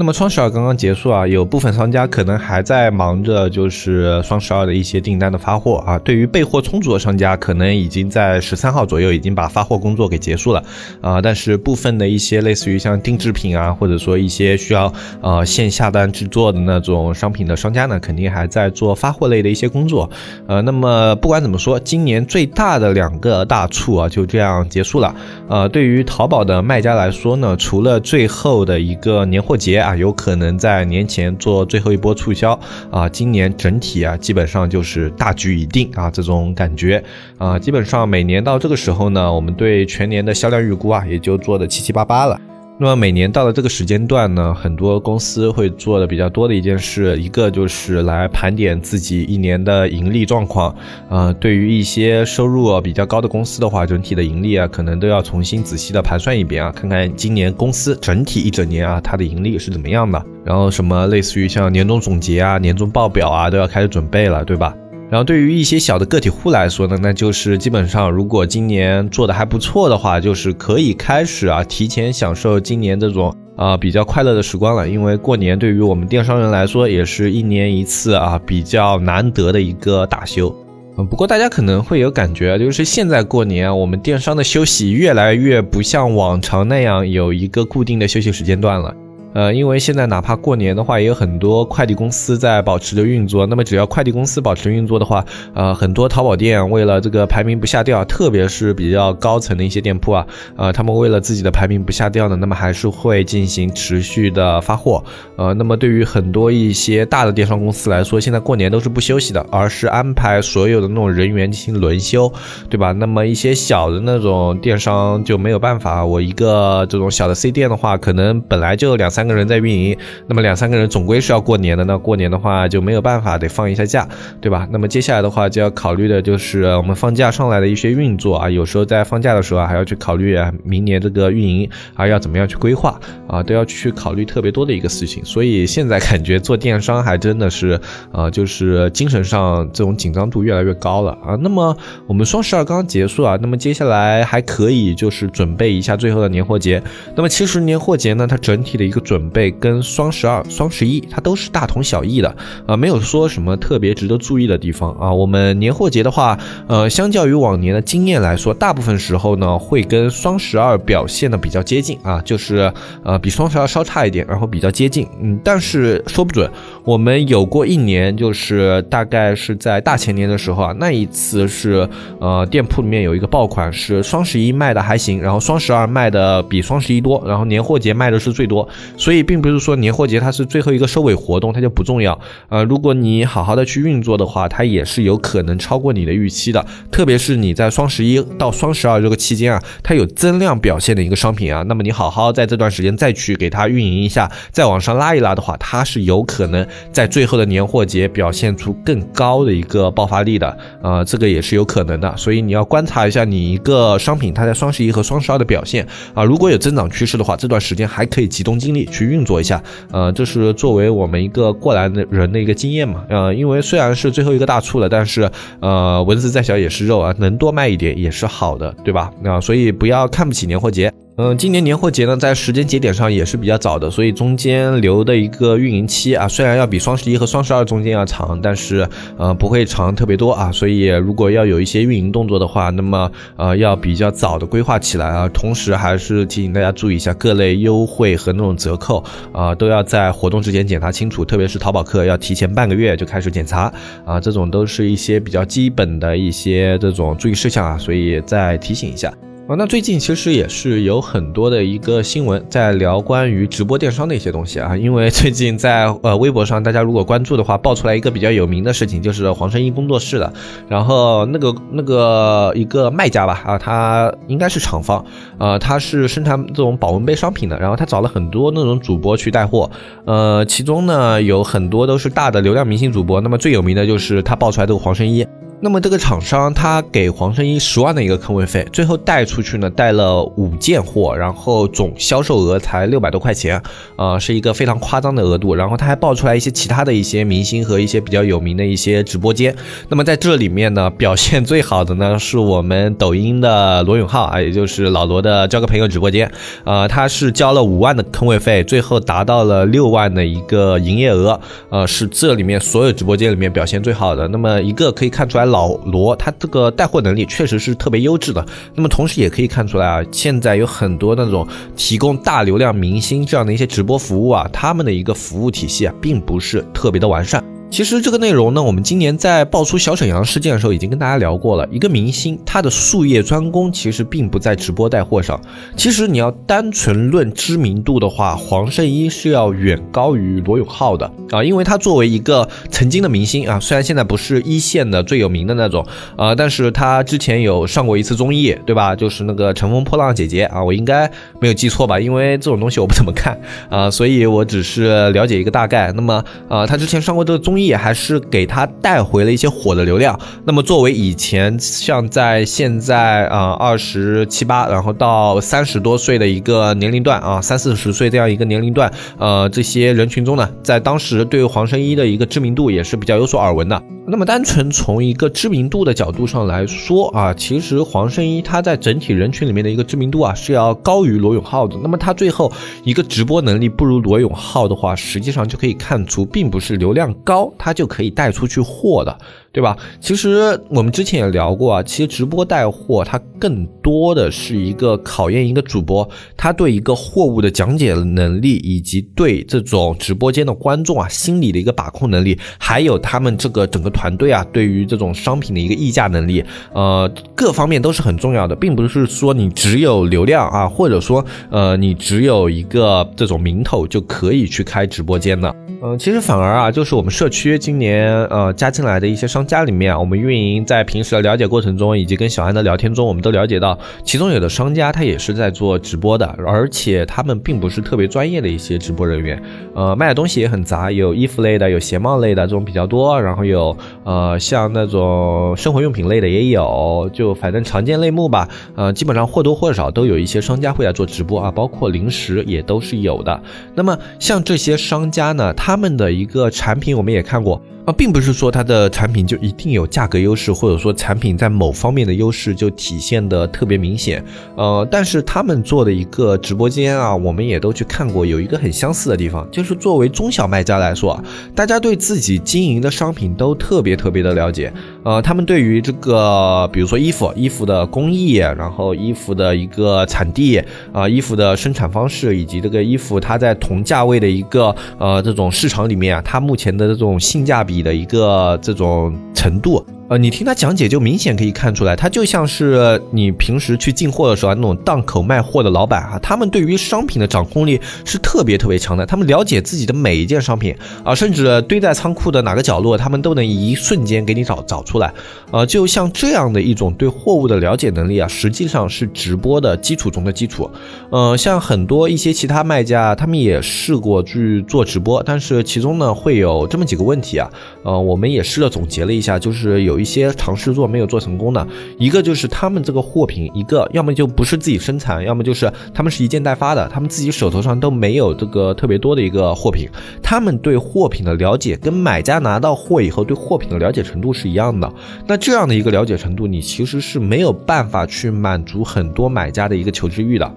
那么双十二刚刚结束啊，有部分商家可能还在忙着就是双十二的一些订单的发货啊。对于备货充足的商家，可能已经在十三号左右已经把发货工作给结束了啊。但是部分的一些类似于像定制品啊，或者说一些需要呃线下单制作的那种商品的商家呢，肯定还在做发货类的一些工作。呃，那么不管怎么说，今年最大的两个大促啊就这样结束了。呃，对于淘宝的卖家来说呢，除了最后的一个年货节。啊有可能在年前做最后一波促销啊，今年整体啊，基本上就是大局已定啊，这种感觉啊，基本上每年到这个时候呢，我们对全年的销量预估啊，也就做的七七八八了。那么每年到了这个时间段呢，很多公司会做的比较多的一件事，一个就是来盘点自己一年的盈利状况。呃，对于一些收入比较高的公司的话，整体的盈利啊，可能都要重新仔细的盘算一遍啊，看看今年公司整体一整年啊，它的盈利是怎么样的。然后什么类似于像年终总结啊、年终报表啊，都要开始准备了，对吧？然后对于一些小的个体户来说呢，那就是基本上如果今年做的还不错的话，就是可以开始啊提前享受今年这种啊比较快乐的时光了。因为过年对于我们电商人来说，也是一年一次啊比较难得的一个大休。嗯，不过大家可能会有感觉，就是现在过年，我们电商的休息越来越不像往常那样有一个固定的休息时间段了。呃，因为现在哪怕过年的话，也有很多快递公司在保持着运作。那么只要快递公司保持运作的话，呃，很多淘宝店为了这个排名不下掉，特别是比较高层的一些店铺啊，呃，他们为了自己的排名不下掉呢，那么还是会进行持续的发货。呃，那么对于很多一些大的电商公司来说，现在过年都是不休息的，而是安排所有的那种人员进行轮休，对吧？那么一些小的那种电商就没有办法，我一个这种小的 C 店的话，可能本来就两三。三个人在运营，那么两三个人总归是要过年的。那过年的话就没有办法，得放一下假，对吧？那么接下来的话就要考虑的就是我们放假上来的一些运作啊，有时候在放假的时候啊，还要去考虑明年这个运营啊要怎么样去规划啊，都要去考虑特别多的一个事情。所以现在感觉做电商还真的是啊，就是精神上这种紧张度越来越高了啊。那么我们双十二刚刚结束啊，那么接下来还可以就是准备一下最后的年货节。那么其实年货节呢，它整体的一个。准备跟双十二、双十一，它都是大同小异的啊，没有说什么特别值得注意的地方啊。我们年货节的话，呃，相较于往年的经验来说，大部分时候呢会跟双十二表现的比较接近啊，就是呃比双十二稍差一点，然后比较接近。嗯，但是说不准，我们有过一年，就是大概是在大前年的时候啊，那一次是呃店铺里面有一个爆款，是双十一卖的还行，然后双十二卖的比双十一多，然后年货节卖的是最多。所以并不是说年货节它是最后一个收尾活动，它就不重要。呃，如果你好好的去运作的话，它也是有可能超过你的预期的。特别是你在双十一到双十二这个期间啊，它有增量表现的一个商品啊，那么你好好在这段时间再去给它运营一下，再往上拉一拉的话，它是有可能在最后的年货节表现出更高的一个爆发力的。呃，这个也是有可能的。所以你要观察一下你一个商品它在双十一和双十二的表现啊，如果有增长趋势的话，这段时间还可以集中精力。去运作一下，呃，这是作为我们一个过来的人的一个经验嘛，呃，因为虽然是最后一个大促了，但是，呃，蚊子再小也是肉啊，能多卖一点也是好的，对吧？啊，所以不要看不起年货节。嗯，今年年货节呢，在时间节点上也是比较早的，所以中间留的一个运营期啊，虽然要比双十一和双十二中间要长，但是呃不会长特别多啊。所以如果要有一些运营动作的话，那么呃要比较早的规划起来啊。同时还是提醒大家注意一下各类优惠和那种折扣啊，都要在活动之前检查清楚，特别是淘宝客要提前半个月就开始检查啊，这种都是一些比较基本的一些这种注意事项啊，所以再提醒一下。啊，那最近其实也是有很多的一个新闻在聊关于直播电商的一些东西啊，因为最近在呃微博上，大家如果关注的话，爆出来一个比较有名的事情，就是黄圣依工作室的，然后那个那个一个卖家吧，啊，他应该是厂方，呃，他是生产这种保温杯商品的，然后他找了很多那种主播去带货，呃，其中呢有很多都是大的流量明星主播，那么最有名的就是他爆出来这个黄圣依。那么这个厂商他给黄圣依十万的一个坑位费，最后带出去呢带了五件货，然后总销售额才六百多块钱，啊，是一个非常夸张的额度。然后他还爆出来一些其他的一些明星和一些比较有名的一些直播间。那么在这里面呢，表现最好的呢是我们抖音的罗永浩啊，也就是老罗的交个朋友直播间，啊，他是交了五万的坑位费，最后达到了六万的一个营业额，呃，是这里面所有直播间里面表现最好的。那么一个可以看出来。老罗他这个带货能力确实是特别优质的，那么同时也可以看出来啊，现在有很多那种提供大流量明星这样的一些直播服务啊，他们的一个服务体系啊，并不是特别的完善。其实这个内容呢，我们今年在爆出小沈阳事件的时候，已经跟大家聊过了。一个明星，他的术业专攻其实并不在直播带货上。其实你要单纯论知名度的话，黄圣依是要远高于罗永浩的啊，因为他作为一个曾经的明星啊，虽然现在不是一线的最有名的那种啊，但是他之前有上过一次综艺，对吧？就是那个《乘风破浪的姐姐》啊，我应该没有记错吧？因为这种东西我不怎么看啊，所以我只是了解一个大概。那么啊，他之前上过这个综艺。也还是给他带回了一些火的流量。那么作为以前像在现在啊二十七八，然后到三十多岁的一个年龄段啊三四十岁这样一个年龄段，呃这些人群中呢，在当时对黄圣依的一个知名度也是比较有所耳闻的。那么单纯从一个知名度的角度上来说啊，其实黄圣依她在整体人群里面的一个知名度啊是要高于罗永浩的。那么他最后一个直播能力不如罗永浩的话，实际上就可以看出，并不是流量高他就可以带出去货的。对吧？其实我们之前也聊过啊，其实直播带货它更多的是一个考验一个主播他对一个货物的讲解能力，以及对这种直播间的观众啊心理的一个把控能力，还有他们这个整个团队啊对于这种商品的一个议价能力，呃，各方面都是很重要的，并不是说你只有流量啊，或者说呃你只有一个这种名头就可以去开直播间的。嗯，其实反而啊，就是我们社区今年呃加进来的一些商商家里面，我们运营在平时的了解过程中，以及跟小安的聊天中，我们都了解到，其中有的商家他也是在做直播的，而且他们并不是特别专业的一些直播人员，呃，卖的东西也很杂，有衣服类的，有鞋帽类的这种比较多，然后有呃像那种生活用品类的也有，就反正常见类目吧，呃，基本上或多或少都有一些商家会来做直播啊，包括零食也都是有的。那么像这些商家呢，他们的一个产品我们也看过。啊，并不是说它的产品就一定有价格优势，或者说产品在某方面的优势就体现的特别明显。呃，但是他们做的一个直播间啊，我们也都去看过，有一个很相似的地方，就是作为中小卖家来说啊，大家对自己经营的商品都特别特别的了解。呃，他们对于这个，比如说衣服、衣服的工艺，然后衣服的一个产地啊，衣服的生产方式，以及这个衣服它在同价位的一个呃这种市场里面，它目前的这种性价。比的一个这种程度。呃，你听他讲解就明显可以看出来，他就像是你平时去进货的时候那种档口卖货的老板啊，他们对于商品的掌控力是特别特别强的，他们了解自己的每一件商品啊，甚至堆在仓库的哪个角落，他们都能一瞬间给你找找出来。呃，就像这样的一种对货物的了解能力啊，实际上是直播的基础中的基础。呃，像很多一些其他卖家，他们也试过去做直播，但是其中呢会有这么几个问题啊。呃，我们也试着总结了一下，就是有。一些尝试做没有做成功的，一个就是他们这个货品，一个要么就不是自己生产，要么就是他们是一件代发的，他们自己手头上都没有这个特别多的一个货品，他们对货品的了解跟买家拿到货以后对货品的了解程度是一样的，那这样的一个了解程度，你其实是没有办法去满足很多买家的一个求知欲的。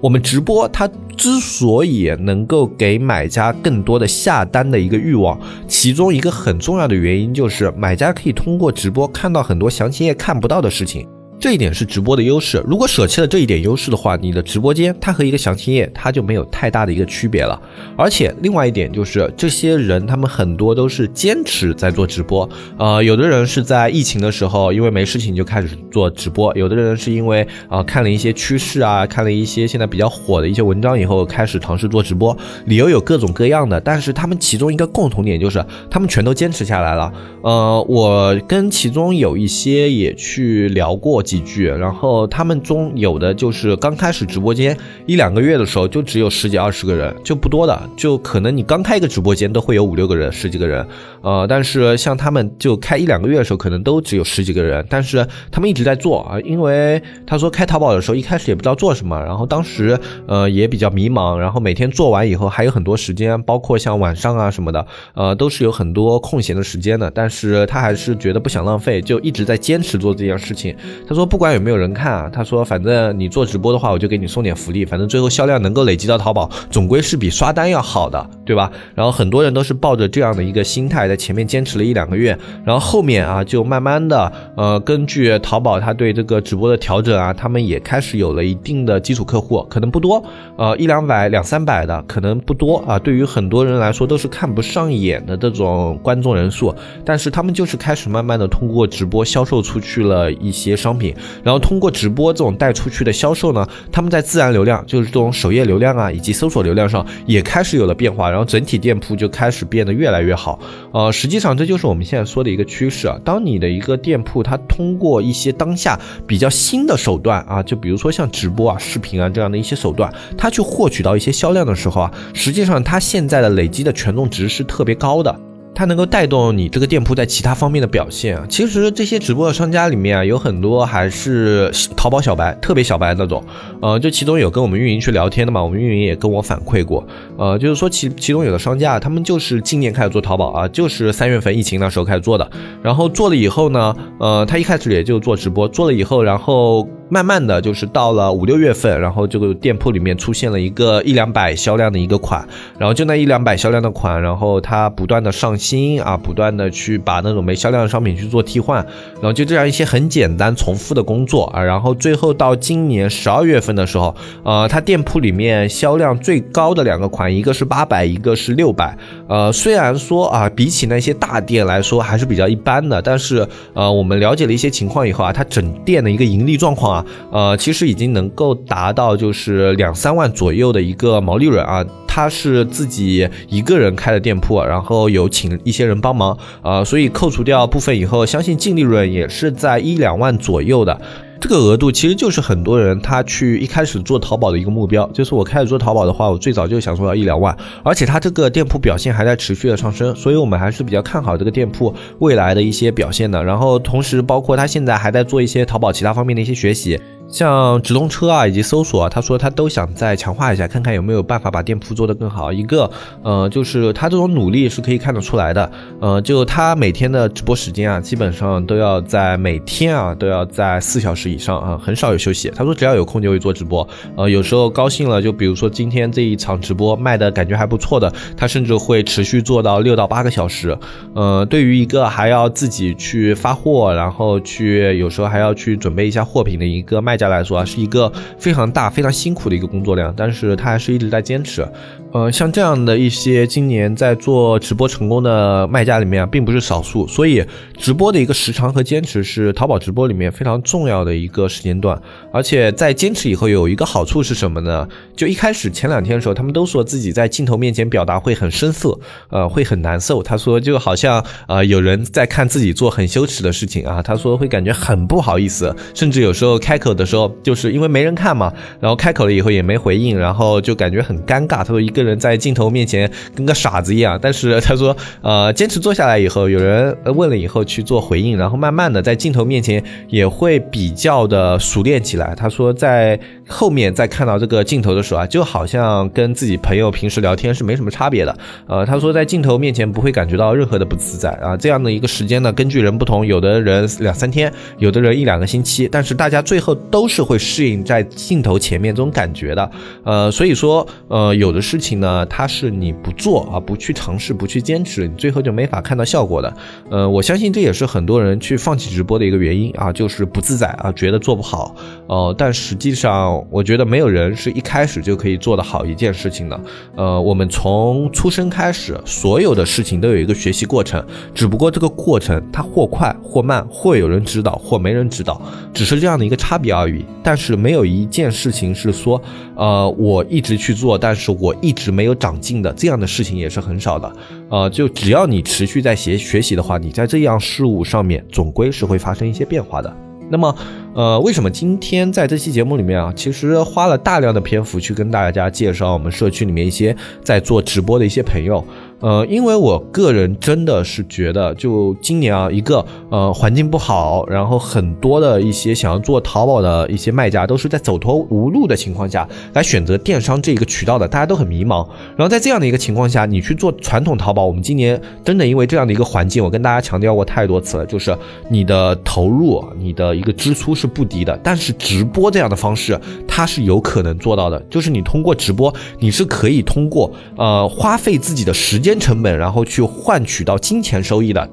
我们直播，它之所以能够给买家更多的下单的一个欲望，其中一个很重要的原因就是买家可以通过直播看到很多详情页看不到的事情。这一点是直播的优势。如果舍弃了这一点优势的话，你的直播间它和一个详情页它就没有太大的一个区别了。而且另外一点就是，这些人他们很多都是坚持在做直播。呃，有的人是在疫情的时候因为没事情就开始做直播，有的人是因为啊看了一些趋势啊，看了一些现在比较火的一些文章以后开始尝试做直播，理由有各种各样的。但是他们其中一个共同点就是，他们全都坚持下来了。呃，我跟其中有一些也去聊过几句，然后他们中有的就是刚开始直播间一两个月的时候就只有十几二十个人，就不多的，就可能你刚开一个直播间都会有五六个人、十几个人。呃，但是像他们就开一两个月的时候，可能都只有十几个人，但是他们一直在做啊，因为他说开淘宝的时候一开始也不知道做什么，然后当时呃也比较迷茫，然后每天做完以后还有很多时间，包括像晚上啊什么的，呃都是有很多空闲的时间的，但是。他还是觉得不想浪费，就一直在坚持做这件事情。说不管有没有人看啊，他说反正你做直播的话，我就给你送点福利，反正最后销量能够累积到淘宝，总归是比刷单要好的，对吧？然后很多人都是抱着这样的一个心态，在前面坚持了一两个月，然后后面啊就慢慢的呃，根据淘宝他对这个直播的调整啊，他们也开始有了一定的基础客户，可能不多，呃一两百两三百的可能不多啊，对于很多人来说都是看不上眼的这种观众人数，但是。是他们就是开始慢慢的通过直播销售出去了一些商品，然后通过直播这种带出去的销售呢，他们在自然流量，就是这种首页流量啊，以及搜索流量上也开始有了变化，然后整体店铺就开始变得越来越好。呃，实际上这就是我们现在说的一个趋势啊。当你的一个店铺它通过一些当下比较新的手段啊，就比如说像直播啊、视频啊这样的一些手段，它去获取到一些销量的时候啊，实际上它现在的累积的权重值是特别高的。它能够带动你这个店铺在其他方面的表现。其实这些直播的商家里面啊，有很多还是淘宝小白，特别小白那种。呃，就其中有跟我们运营去聊天的嘛，我们运营也跟我反馈过。呃，就是说其其中有的商家，他们就是今年开始做淘宝啊，就是三月份疫情那时候开始做的。然后做了以后呢，呃，他一开始也就做直播，做了以后，然后。慢慢的就是到了五六月份，然后这个店铺里面出现了一个一两百销量的一个款，然后就那一两百销量的款，然后他不断的上新啊，不断的去把那种没销量的商品去做替换，然后就这样一些很简单重复的工作啊，然后最后到今年十二月份的时候，呃，他店铺里面销量最高的两个款，一个是八百，一个是六百，呃，虽然说啊，比起那些大店来说还是比较一般的，但是呃，我们了解了一些情况以后啊，他整店的一个盈利状况。啊，呃，其实已经能够达到就是两三万左右的一个毛利润啊。他是自己一个人开的店铺，然后有请一些人帮忙，呃，所以扣除掉部分以后，相信净利润也是在一两万左右的。这个额度其实就是很多人他去一开始做淘宝的一个目标，就是我开始做淘宝的话，我最早就想做到一两万，而且他这个店铺表现还在持续的上升，所以我们还是比较看好这个店铺未来的一些表现的。然后同时包括他现在还在做一些淘宝其他方面的一些学习。像直通车啊，以及搜索啊，他说他都想再强化一下，看看有没有办法把店铺做得更好。一个，呃，就是他这种努力是可以看得出来的。呃，就他每天的直播时间啊，基本上都要在每天啊都要在四小时以上啊，很少有休息。他说只要有空就会做直播。呃，有时候高兴了，就比如说今天这一场直播卖的感觉还不错的，他甚至会持续做到六到八个小时。呃，对于一个还要自己去发货，然后去有时候还要去准备一下货品的一个卖家。来说啊，是一个非常大、非常辛苦的一个工作量，但是他还是一直在坚持。呃，像这样的一些今年在做直播成功的卖家里面啊，并不是少数，所以直播的一个时长和坚持是淘宝直播里面非常重要的一个时间段。而且在坚持以后，有一个好处是什么呢？就一开始前两天的时候，他们都说自己在镜头面前表达会很生涩，呃，会很难受。他说就好像呃有人在看自己做很羞耻的事情啊，他说会感觉很不好意思，甚至有时候开口的时候，就是因为没人看嘛，然后开口了以后也没回应，然后就感觉很尴尬。他说一个。人在镜头面前跟个傻子一样，但是他说，呃，坚持做下来以后，有人问了以后去做回应，然后慢慢的在镜头面前也会比较的熟练起来。他说在后面再看到这个镜头的时候啊，就好像跟自己朋友平时聊天是没什么差别的。呃，他说在镜头面前不会感觉到任何的不自在啊。这样的一个时间呢，根据人不同，有的人两三天，有的人一两个星期，但是大家最后都是会适应在镜头前面这种感觉的。呃，所以说，呃，有的事情。呢，它是你不做啊，不去尝试，不去坚持，你最后就没法看到效果的。呃，我相信这也是很多人去放弃直播的一个原因啊，就是不自在啊，觉得做不好。呃，但实际上，我觉得没有人是一开始就可以做得好一件事情的。呃，我们从出生开始，所有的事情都有一个学习过程，只不过这个过程它或快或慢，或有人指导，或没人指导，只是这样的一个差别而已。但是没有一件事情是说，呃，我一直去做，但是我一直是没有长进的，这样的事情也是很少的。呃，就只要你持续在学学习的话，你在这样事物上面总归是会发生一些变化的。那么，呃，为什么今天在这期节目里面啊，其实花了大量的篇幅去跟大家介绍我们社区里面一些在做直播的一些朋友？呃，因为我个人真的是觉得，就今年啊，一个呃环境不好，然后很多的一些想要做淘宝的一些卖家都是在走投无路的情况下来选择电商这一个渠道的，大家都很迷茫。然后在这样的一个情况下，你去做传统淘宝，我们今年真的因为这样的一个环境，我跟大家强调过太多次了，就是你的投入、你的一个支出是不低的，但是直播这样的方式，它是有可能做到的，就是你通过直播，你是可以通过呃花费自己的时时间。成本，然后去换取到金钱收益的。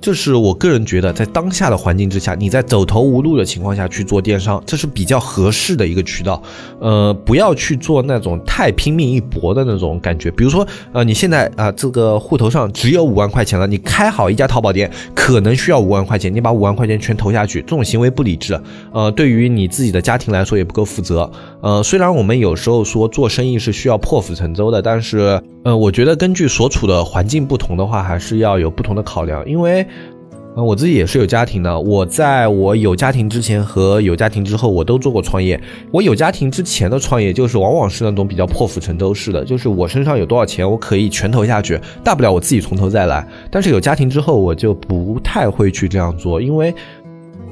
这是我个人觉得，在当下的环境之下，你在走投无路的情况下去做电商，这是比较合适的一个渠道。呃，不要去做那种太拼命一搏的那种感觉。比如说，呃，你现在啊，这个户头上只有五万块钱了，你开好一家淘宝店，可能需要五万块钱，你把五万块钱全投下去，这种行为不理智。呃，对于你自己的家庭来说也不够负责。呃，虽然我们有时候说做生意是需要破釜沉舟的，但是，呃，我觉得根据所处的环境不同的话，还是要有不同的考量，因为。啊，我自己也是有家庭的。我在我有家庭之前和有家庭之后，我都做过创业。我有家庭之前的创业，就是往往是那种比较破釜沉舟式的，就是我身上有多少钱，我可以全投下去，大不了我自己从头再来。但是有家庭之后，我就不太会去这样做，因为。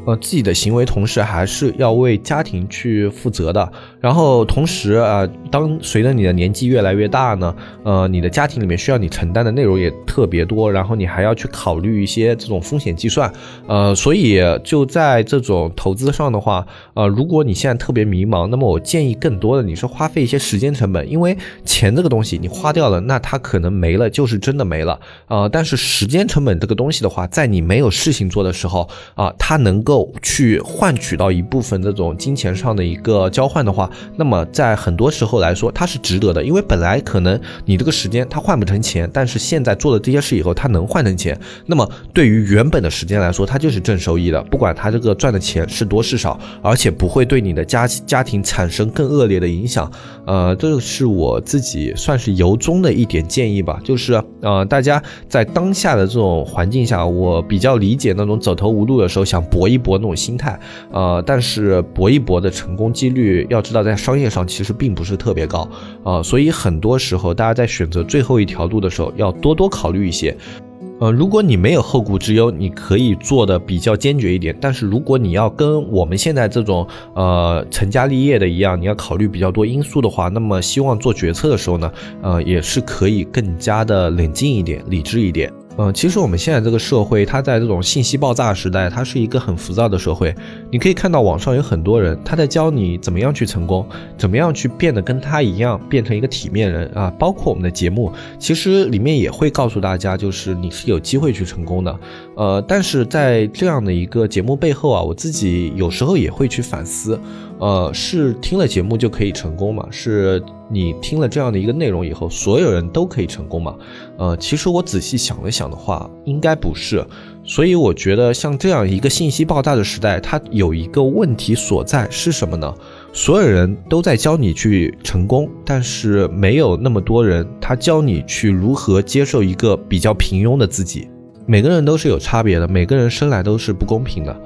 呃，自己的行为同时还是要为家庭去负责的。然后同时啊，当随着你的年纪越来越大呢，呃，你的家庭里面需要你承担的内容也特别多，然后你还要去考虑一些这种风险计算。呃，所以就在这种投资上的话，呃，如果你现在特别迷茫，那么我建议更多的你是花费一些时间成本，因为钱这个东西你花掉了，那它可能没了，就是真的没了。呃，但是时间成本这个东西的话，在你没有事情做的时候啊，它能够。够去换取到一部分这种金钱上的一个交换的话，那么在很多时候来说，它是值得的，因为本来可能你这个时间它换不成钱，但是现在做了这些事以后，它能换成钱，那么对于原本的时间来说，它就是正收益的，不管它这个赚的钱是多是少，而且不会对你的家家庭产生更恶劣的影响。呃，这是我自己算是由衷的一点建议吧，就是呃，大家在当下的这种环境下，我比较理解那种走投无路的时候想搏一。搏那种心态，呃，但是搏一搏的成功几率，要知道在商业上其实并不是特别高，啊，所以很多时候大家在选择最后一条路的时候，要多多考虑一些，呃，如果你没有后顾之忧，你可以做的比较坚决一点，但是如果你要跟我们现在这种呃成家立业的一样，你要考虑比较多因素的话，那么希望做决策的时候呢，呃，也是可以更加的冷静一点，理智一点。嗯，其实我们现在这个社会，它在这种信息爆炸时代，它是一个很浮躁的社会。你可以看到网上有很多人，他在教你怎么样去成功，怎么样去变得跟他一样，变成一个体面人啊。包括我们的节目，其实里面也会告诉大家，就是你是有机会去成功的。呃，但是在这样的一个节目背后啊，我自己有时候也会去反思。呃，是听了节目就可以成功吗？是你听了这样的一个内容以后，所有人都可以成功吗？呃，其实我仔细想了想的话，应该不是。所以我觉得，像这样一个信息爆炸的时代，它有一个问题所在是什么呢？所有人都在教你去成功，但是没有那么多人他教你去如何接受一个比较平庸的自己。每个人都是有差别的，每个人生来都是不公平的。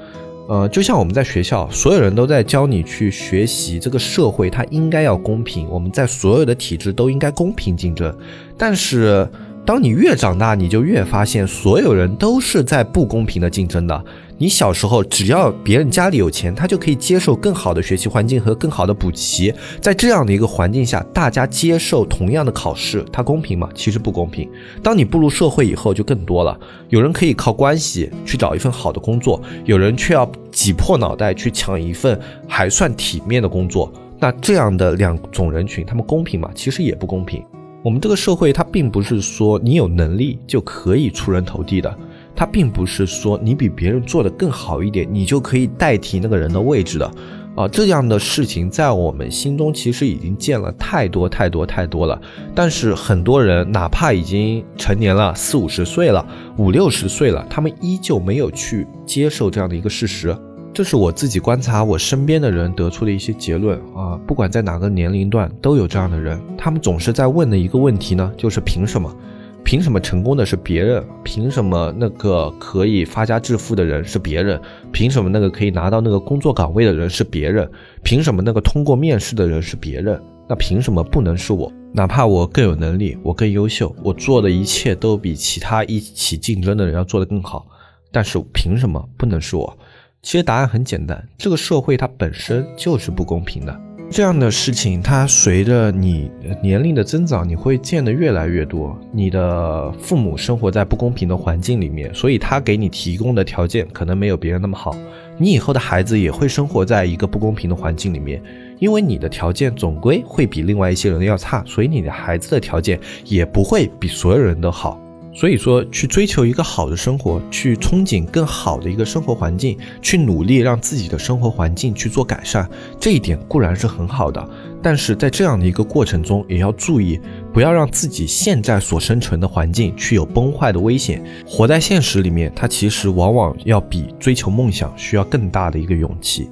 呃，就像我们在学校，所有人都在教你去学习，这个社会它应该要公平，我们在所有的体制都应该公平竞争，但是。当你越长大，你就越发现所有人都是在不公平的竞争的。你小时候，只要别人家里有钱，他就可以接受更好的学习环境和更好的补习。在这样的一个环境下，大家接受同样的考试，它公平吗？其实不公平。当你步入社会以后，就更多了。有人可以靠关系去找一份好的工作，有人却要挤破脑袋去抢一份还算体面的工作。那这样的两种人群，他们公平吗？其实也不公平。我们这个社会它并不是说你有能力就可以出人头地的，它并不是说你比别人做的更好一点，你就可以代替那个人的位置的。啊，这样的事情在我们心中其实已经见了太多太多太多了。但是很多人哪怕已经成年了，四五十岁了，五六十岁了，他们依旧没有去接受这样的一个事实。这是我自己观察我身边的人得出的一些结论啊。不管在哪个年龄段，都有这样的人，他们总是在问的一个问题呢，就是凭什么？凭什么成功的是别人？凭什么那个可以发家致富的人是别人？凭什么那个可以拿到那个工作岗位的人是别人？凭什么那个通过面试的人是别人？那凭什么不能是我？哪怕我更有能力，我更优秀，我做的一切都比其他一起竞争的人要做得更好，但是凭什么不能是我？其实答案很简单，这个社会它本身就是不公平的。这样的事情，它随着你年龄的增长，你会见得越来越多。你的父母生活在不公平的环境里面，所以他给你提供的条件可能没有别人那么好。你以后的孩子也会生活在一个不公平的环境里面，因为你的条件总归会比另外一些人要差，所以你的孩子的条件也不会比所有人都好。所以说，去追求一个好的生活，去憧憬更好的一个生活环境，去努力让自己的生活环境去做改善，这一点固然是很好的。但是在这样的一个过程中，也要注意，不要让自己现在所生存的环境去有崩坏的危险。活在现实里面，它其实往往要比追求梦想需要更大的一个勇气。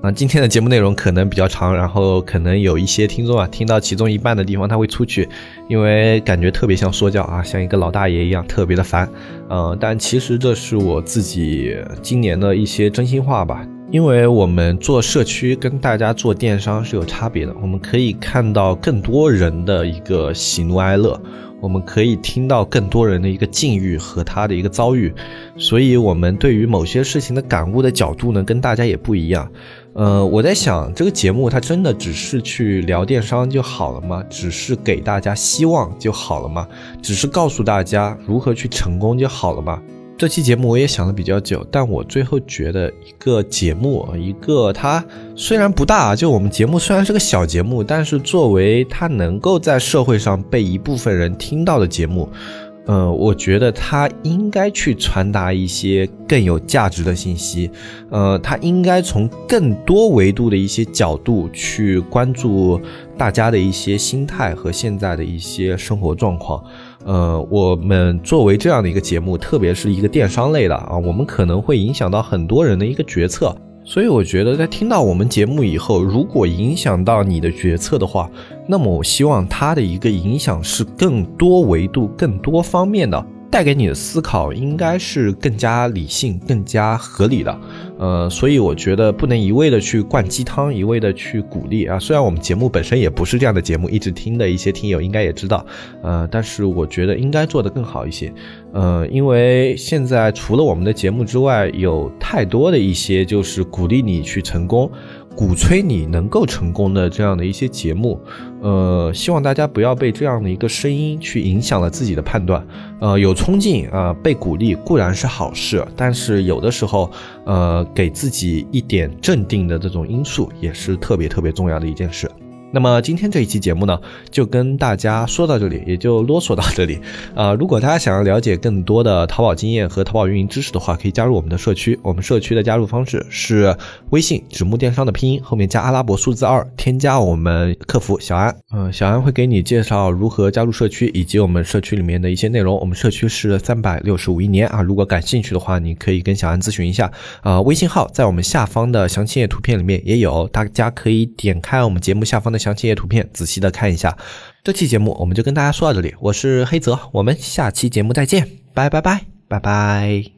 啊，今天的节目内容可能比较长，然后可能有一些听众啊听到其中一半的地方他会出去，因为感觉特别像说教啊，像一个老大爷一样，特别的烦。嗯，但其实这是我自己今年的一些真心话吧，因为我们做社区跟大家做电商是有差别的，我们可以看到更多人的一个喜怒哀乐。我们可以听到更多人的一个境遇和他的一个遭遇，所以我们对于某些事情的感悟的角度呢，跟大家也不一样。呃，我在想，这个节目它真的只是去聊电商就好了吗？只是给大家希望就好了吗？只是告诉大家如何去成功就好了吗？这期节目我也想了比较久，但我最后觉得一个节目，一个它虽然不大，就我们节目虽然是个小节目，但是作为它能够在社会上被一部分人听到的节目，呃，我觉得它应该去传达一些更有价值的信息，呃，它应该从更多维度的一些角度去关注大家的一些心态和现在的一些生活状况。呃，我们作为这样的一个节目，特别是一个电商类的啊，我们可能会影响到很多人的一个决策，所以我觉得在听到我们节目以后，如果影响到你的决策的话，那么我希望它的一个影响是更多维度、更多方面的。带给你的思考应该是更加理性、更加合理的，呃，所以我觉得不能一味的去灌鸡汤，一味的去鼓励啊。虽然我们节目本身也不是这样的节目，一直听的一些听友应该也知道，呃，但是我觉得应该做得更好一些，呃，因为现在除了我们的节目之外，有太多的一些就是鼓励你去成功。鼓吹你能够成功的这样的一些节目，呃，希望大家不要被这样的一个声音去影响了自己的判断。呃，有冲劲啊，被鼓励固然是好事，但是有的时候，呃，给自己一点镇定的这种因素也是特别特别重要的一件事。那么今天这一期节目呢，就跟大家说到这里，也就啰嗦到这里。啊，如果大家想要了解更多的淘宝经验和淘宝运营知识的话，可以加入我们的社区。我们社区的加入方式是微信“纸木电商”的拼音后面加阿拉伯数字二，添加我们客服小安。嗯，小安会给你介绍如何加入社区以及我们社区里面的一些内容。我们社区是三百六十五一年啊，如果感兴趣的话，你可以跟小安咨询一下。啊，微信号在我们下方的详情页图片里面也有，大家可以点开我们节目下方的详情页图片，仔细的看一下。这期节目我们就跟大家说到这里，我是黑泽，我们下期节目再见，拜拜拜拜拜。